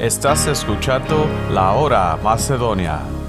Estás escuchando La Hora Macedonia.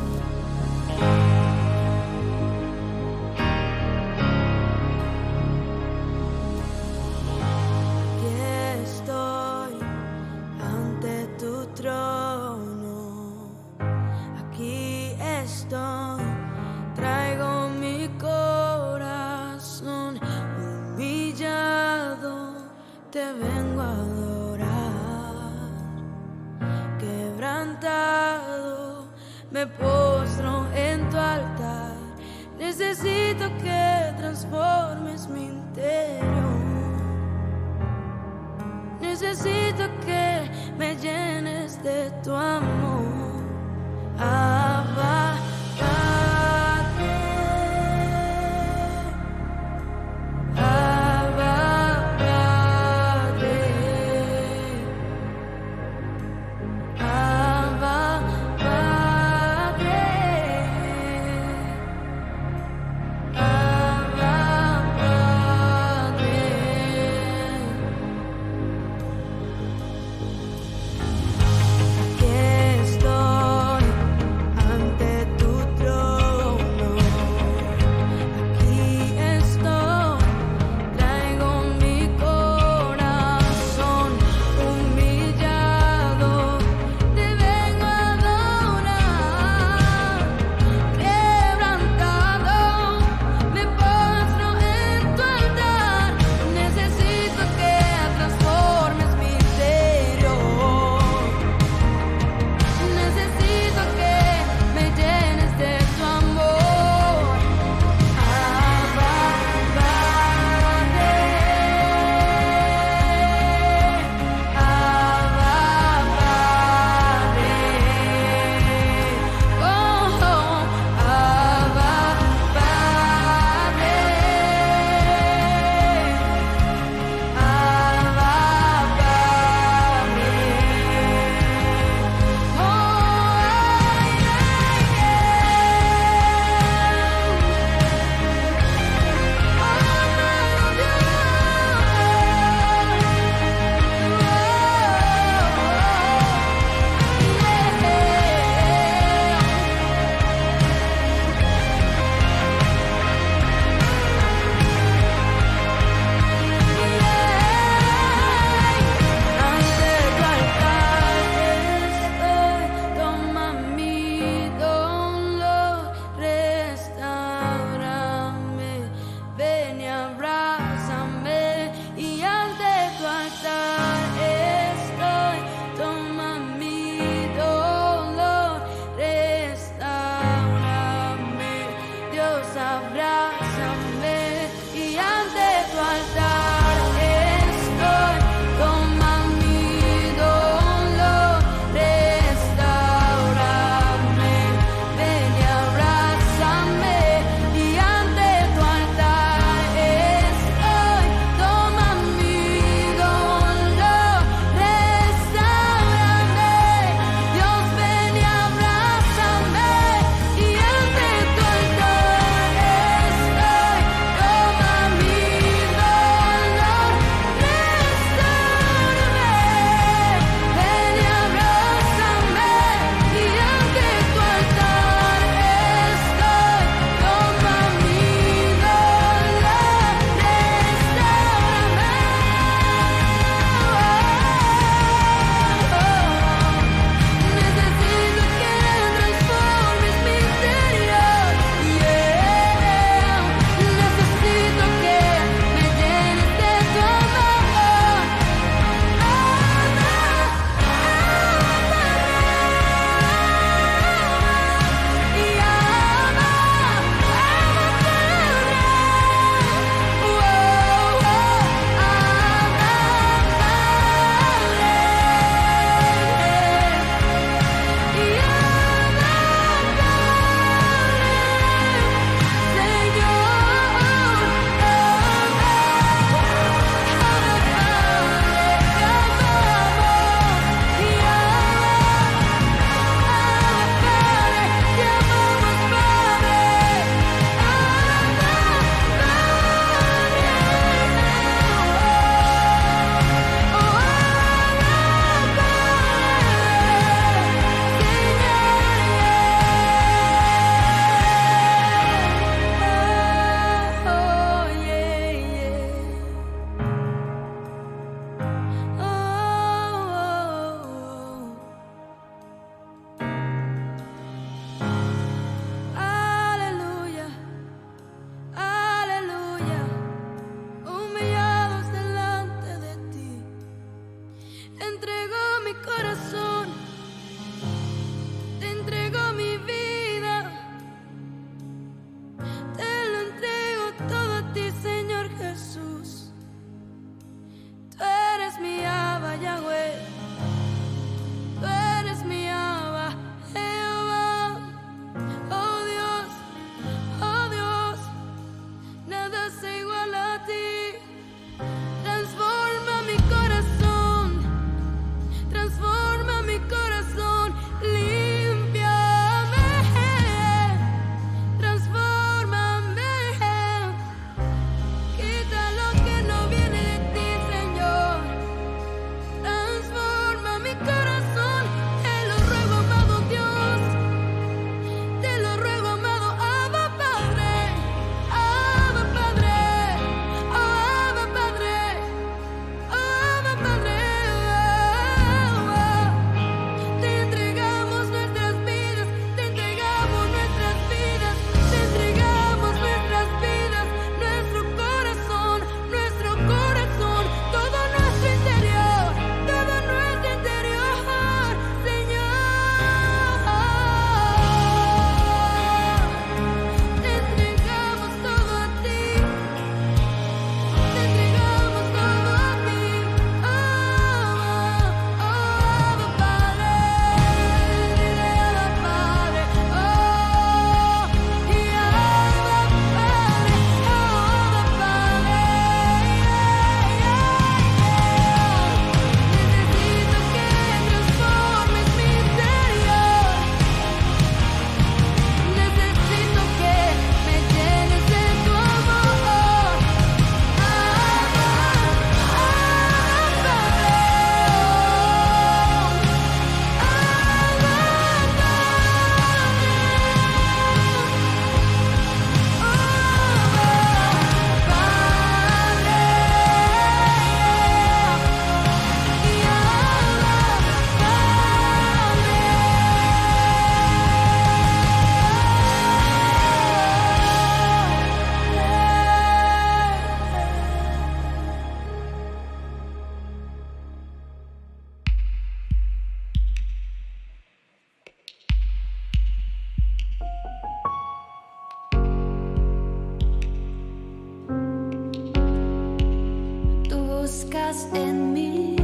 Buscas en mí.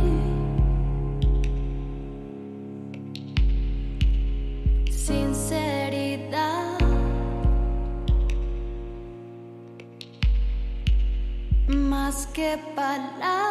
Sinceridad. Más que palabras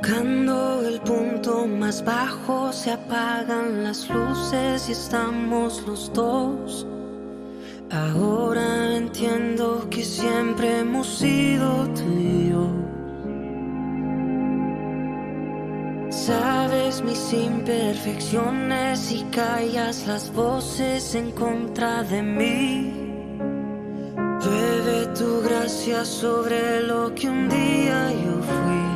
Tocando el punto más bajo se apagan las luces y estamos los dos. Ahora entiendo que siempre hemos sido tú y yo. Sabes mis imperfecciones y callas las voces en contra de mí. Bebe tu gracia sobre lo que un día yo fui.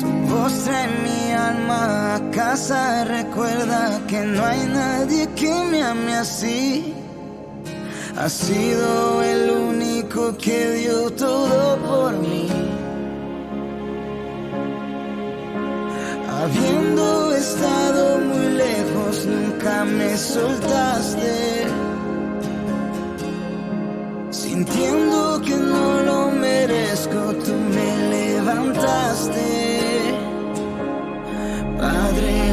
Tu voz trae mi alma a casa, recuerda que no hay nadie que me ame así. Has sido el único que dio todo por mí. Habiendo estado muy lejos, nunca me soltaste. Sintiendo que no lo merezco, tú me levantaste. Padre,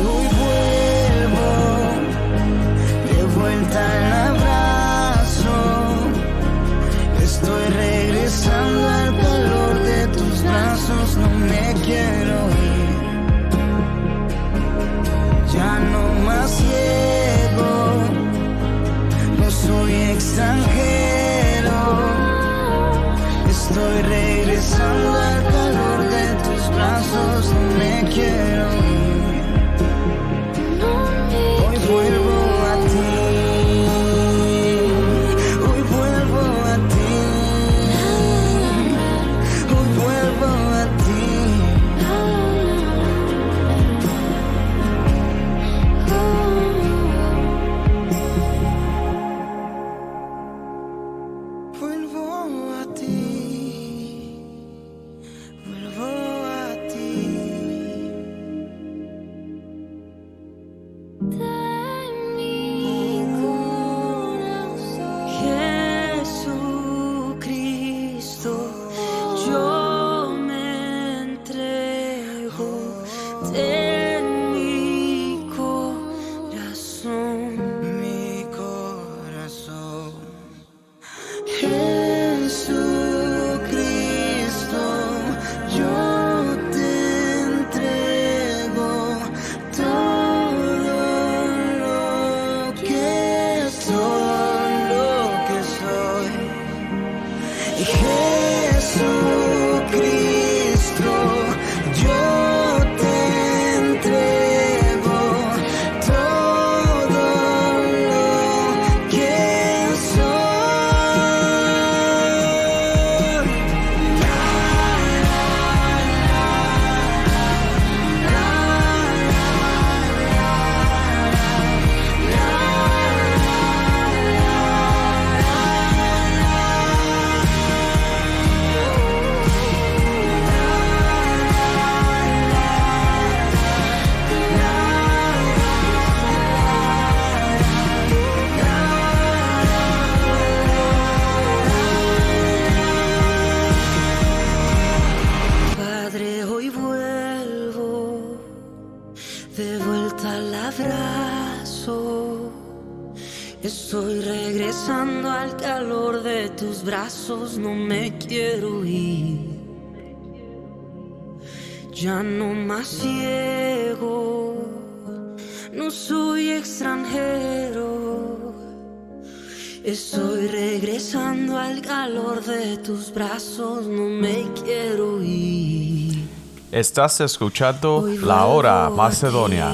Estás escuchando La Hora Macedonia.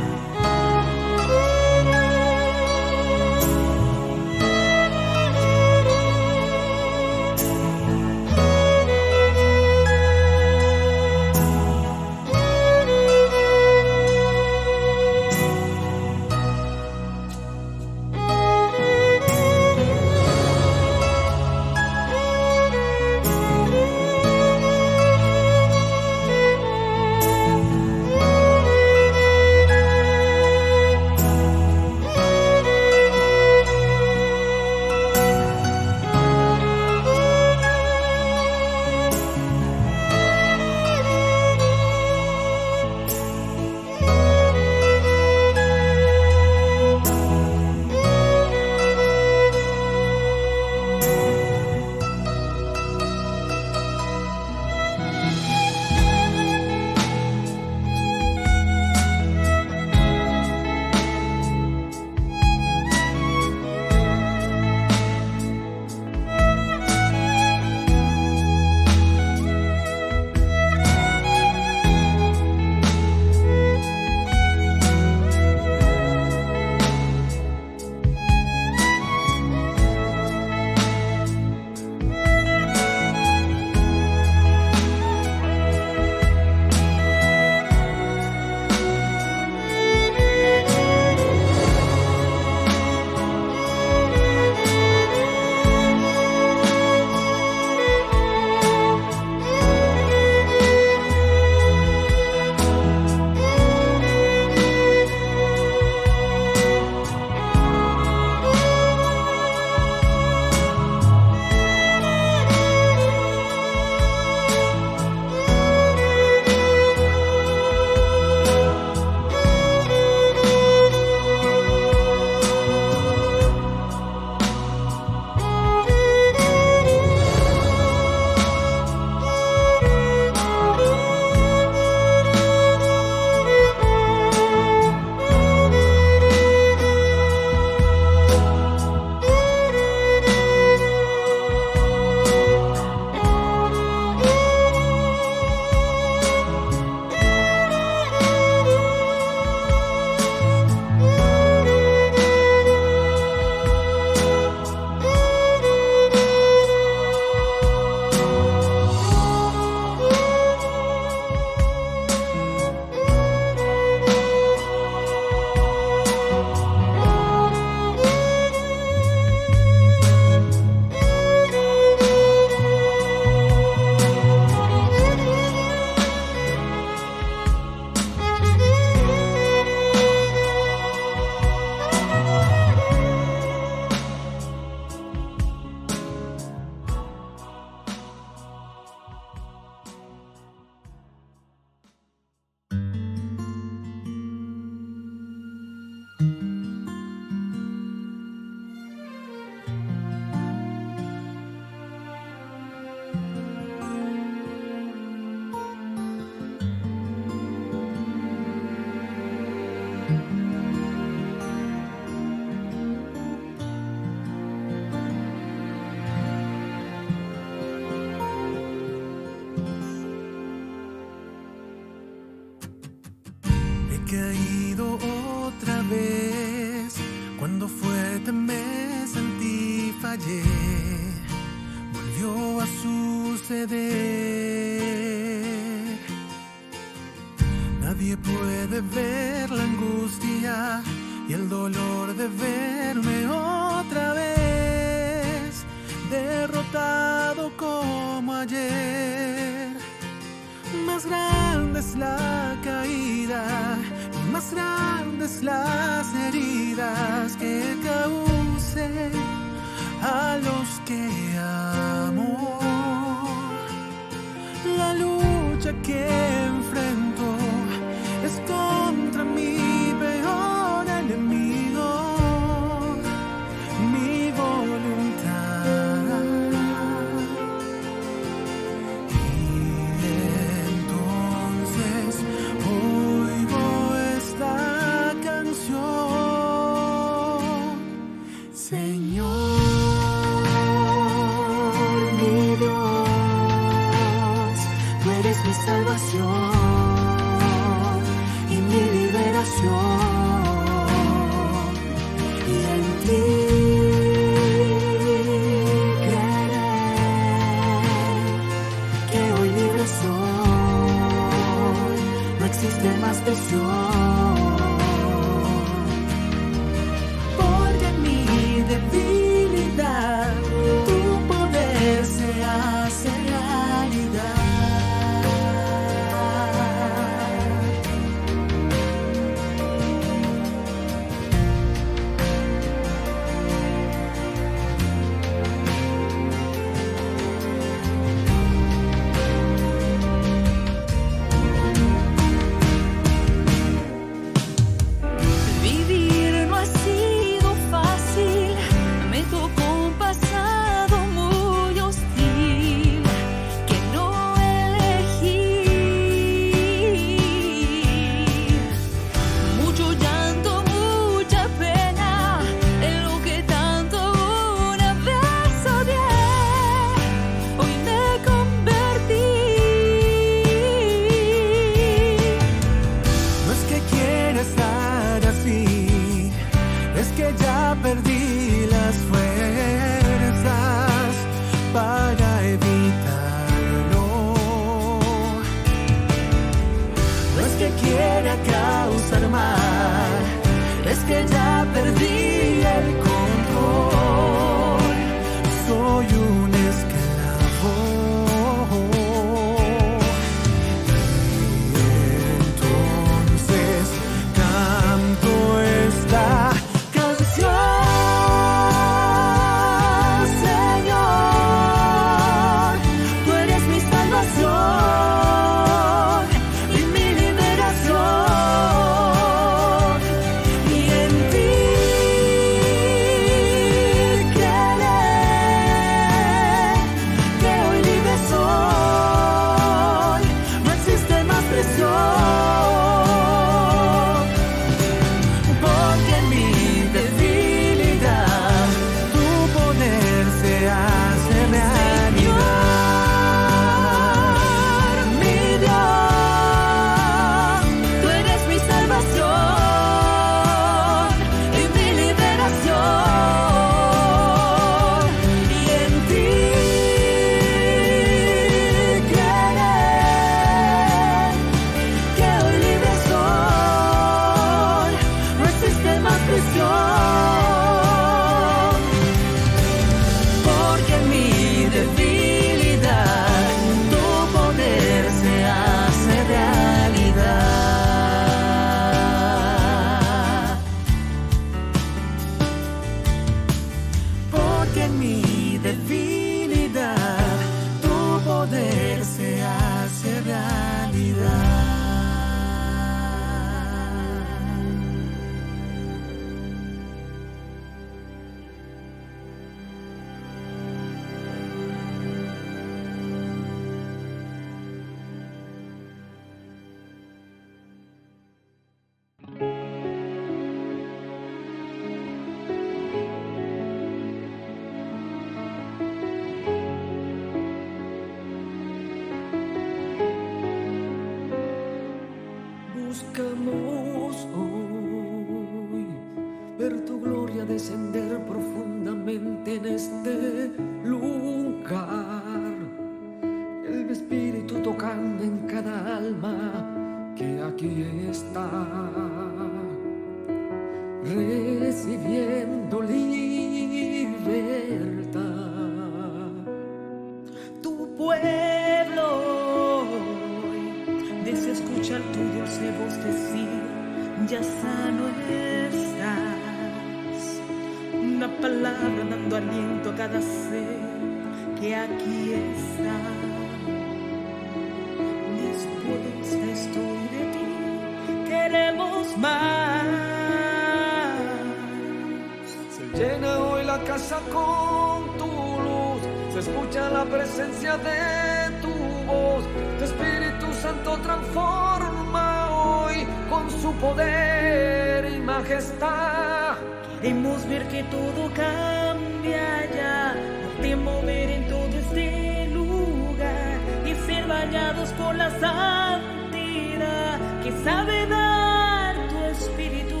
De tu voz. Tu Espíritu Santo transforma hoy con su poder y majestad. Queremos ver que todo cambia ya, de mover en todo este lugar y ser bañados por la santidad que sabe dar tu espíritu,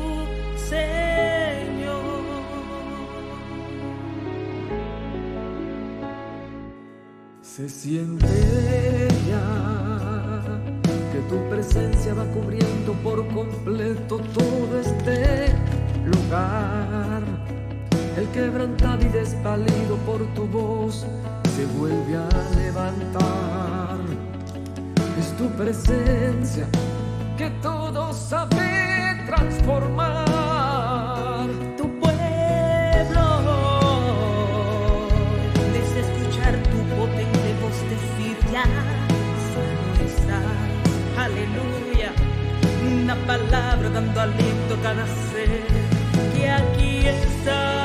Señor. Se siente ya que tu presencia va cubriendo por completo todo este lugar. El quebrantado y desvalido por tu voz se vuelve a levantar. Es tu presencia Una palabra dando aliento cada ser que aquí está.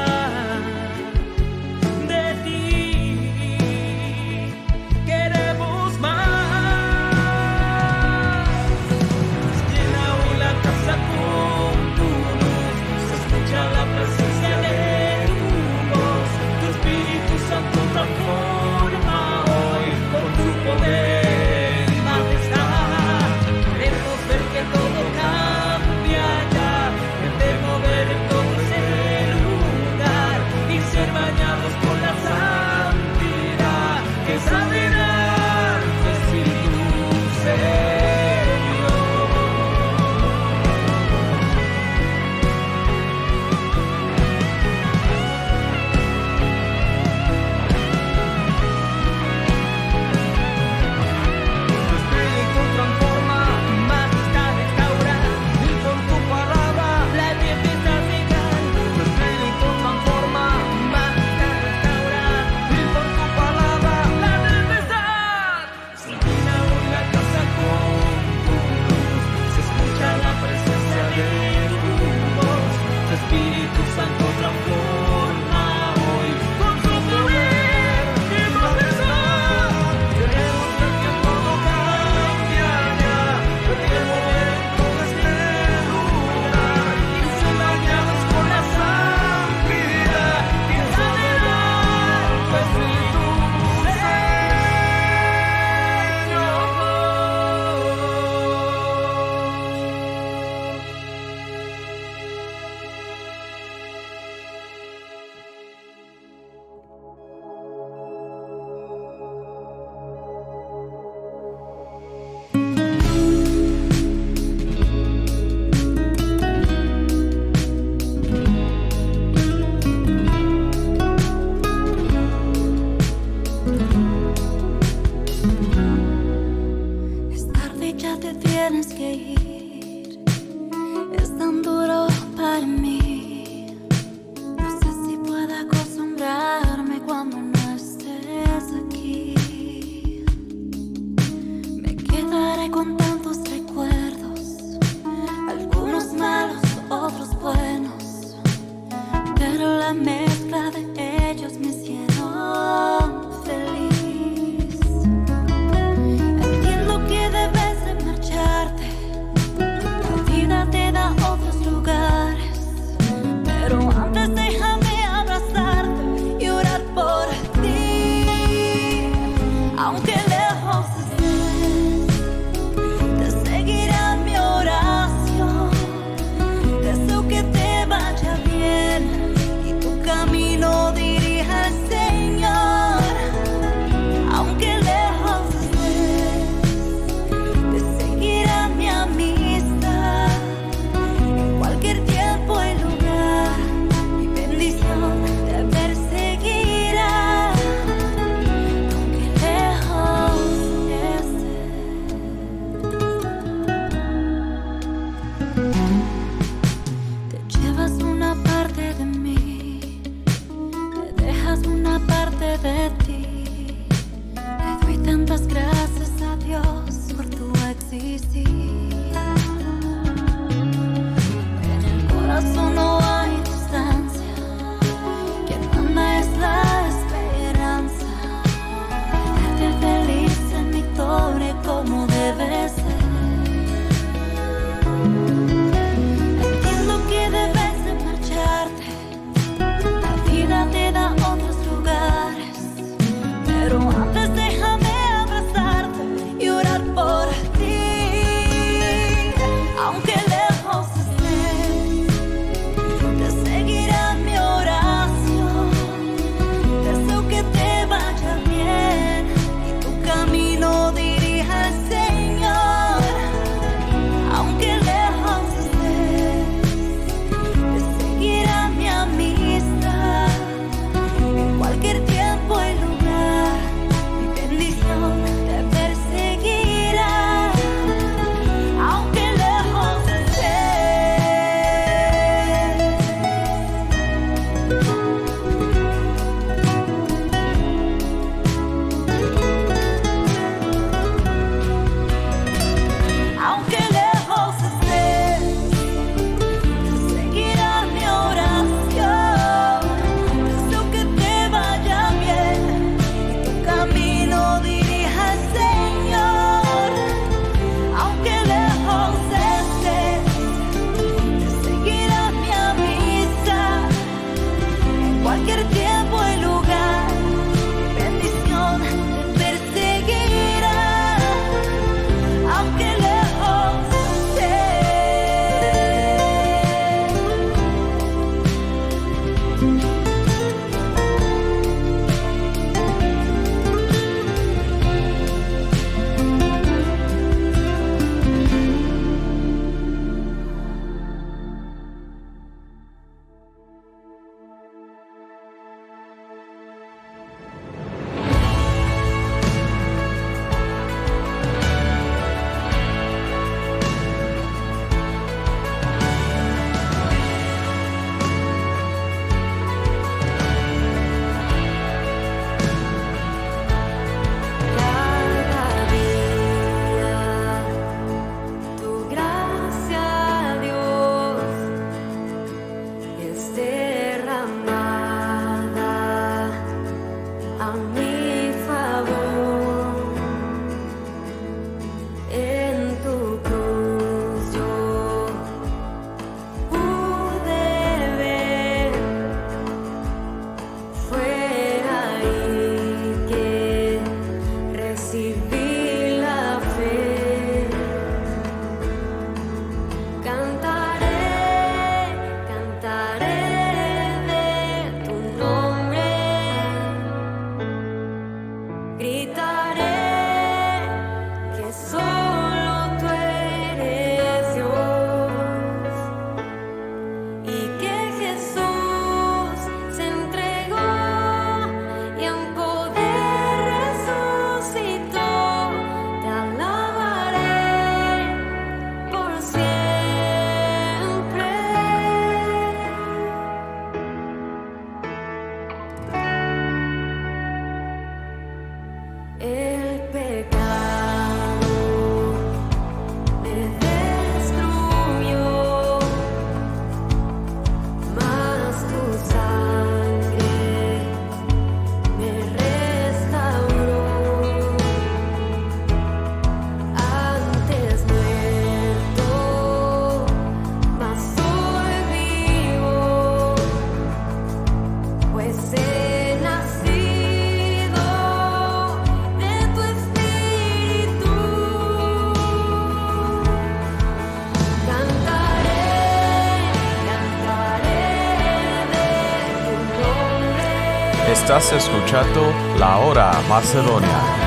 Estás escuchando La Hora Macedonia.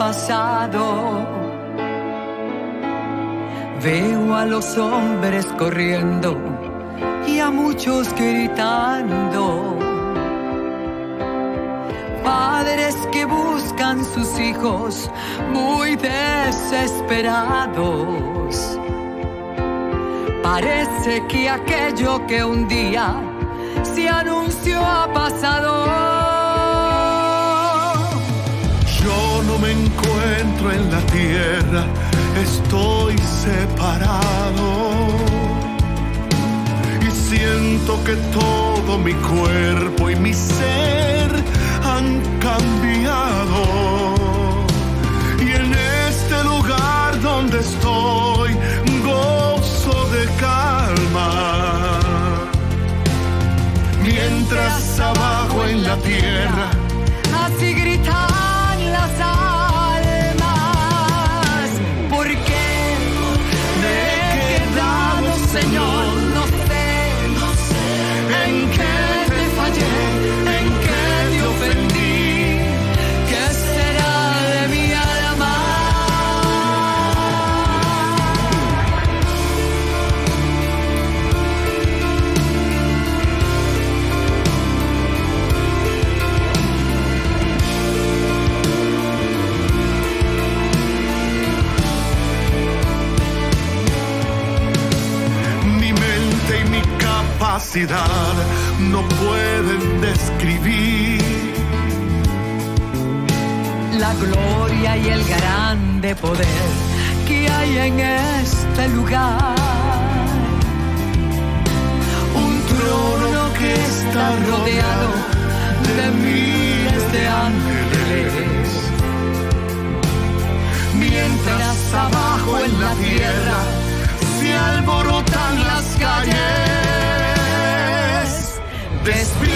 Pasado. Veo a los hombres corriendo y a muchos gritando. Padres que buscan sus hijos muy desesperados. Parece que aquello que un día se anunció ha pasado. Encuentro en la tierra, estoy separado. Y siento que todo mi cuerpo y mi ser han cambiado. Y en este lugar donde estoy, gozo de calma. Mientras abajo en la tierra, no pueden describir la gloria y el grande poder que hay en este lugar. Un trono que está rodeado de miles de ángeles. Mientras abajo en la tierra se alborotan las calles. Despre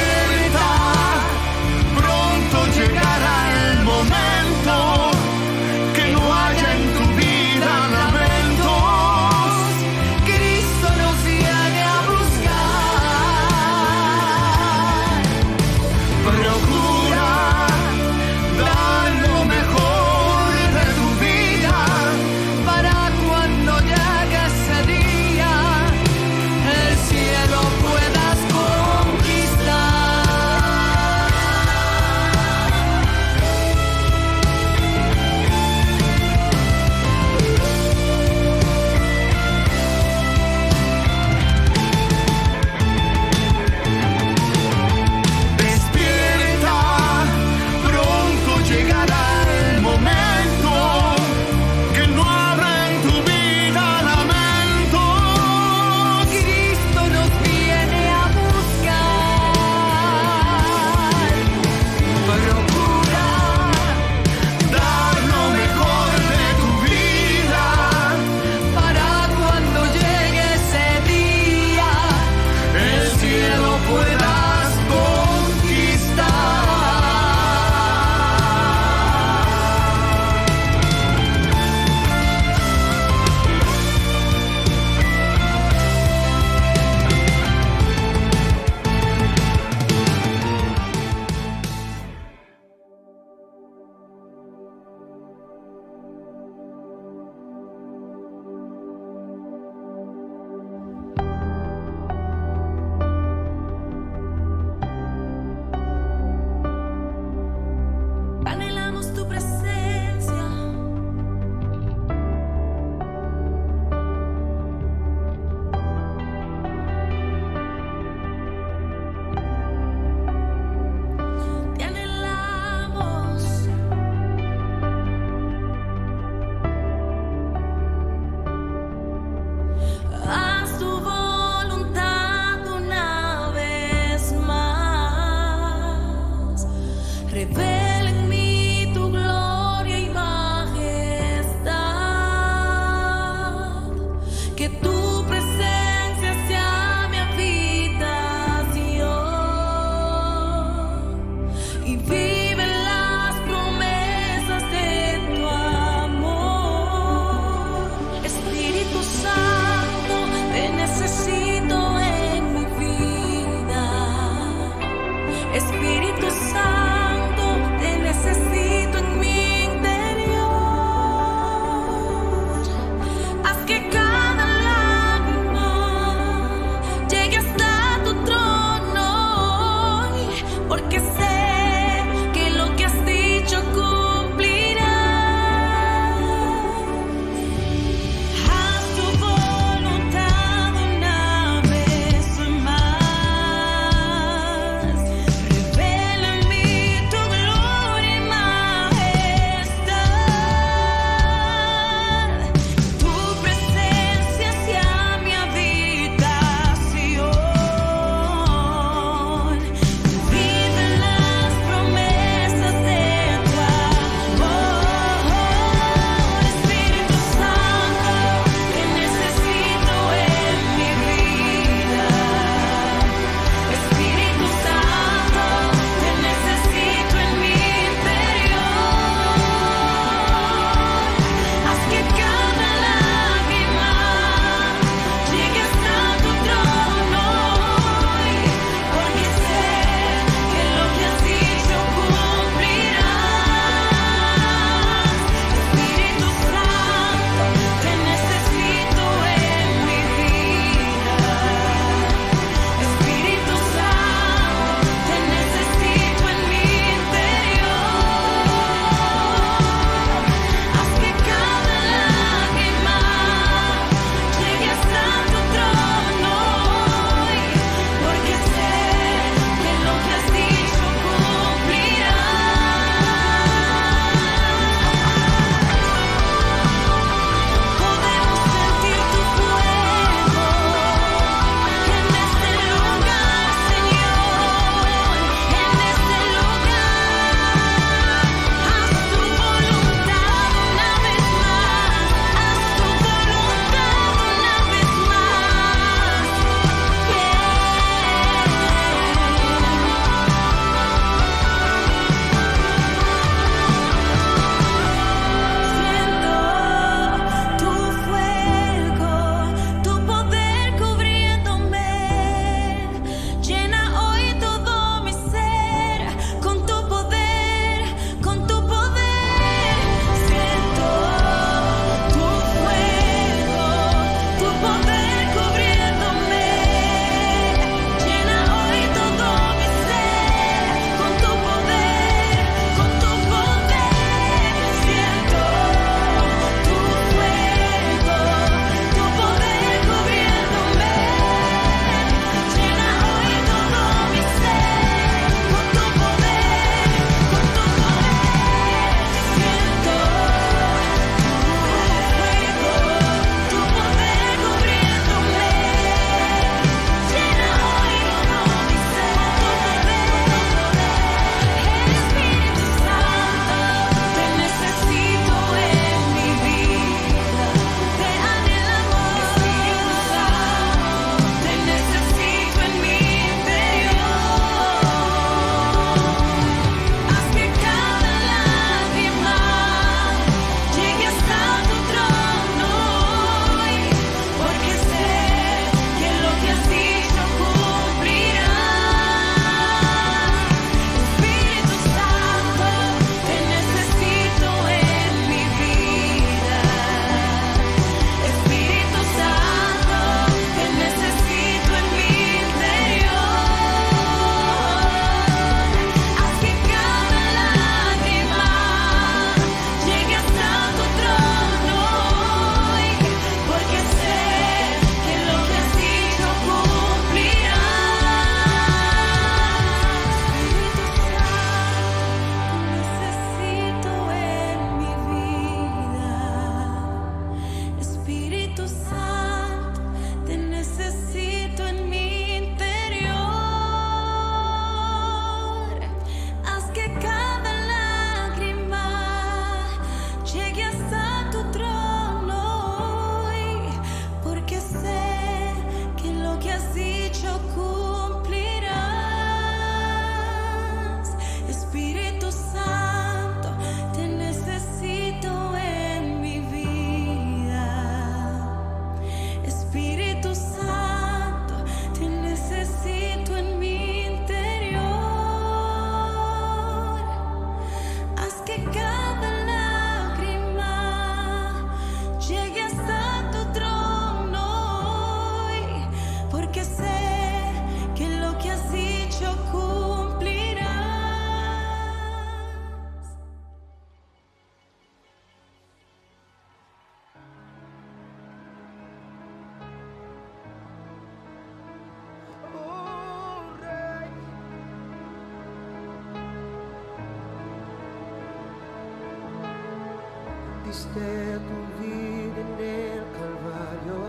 diste tu vida en el Calvario,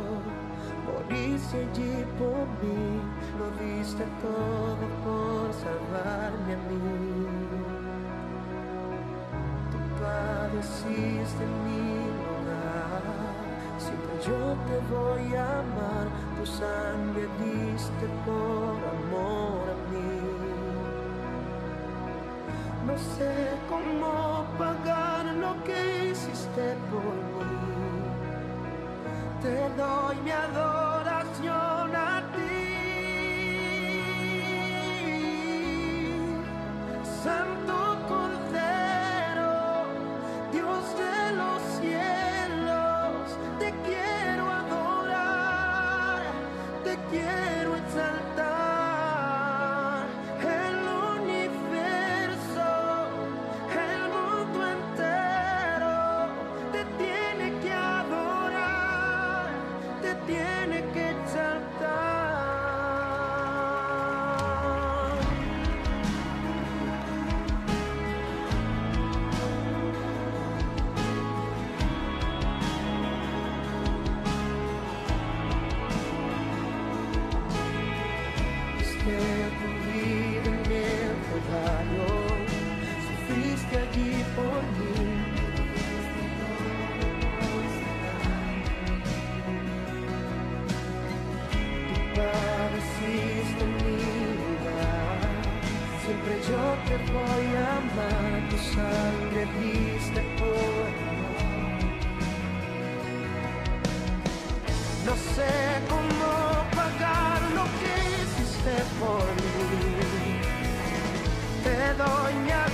moriste allí por mí, lo diste todo por salvarme a mí. Tú padeciste en mi lugar, siempre yo te voy a amar, tu sangre diste por amor. No sé cómo pagar lo que hiciste por mí. Te doy mi adoro. doña.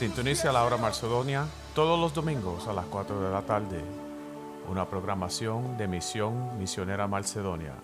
Sintonice a la hora Macedonia todos los domingos a las 4 de la tarde. Una programación de Misión Misionera Macedonia.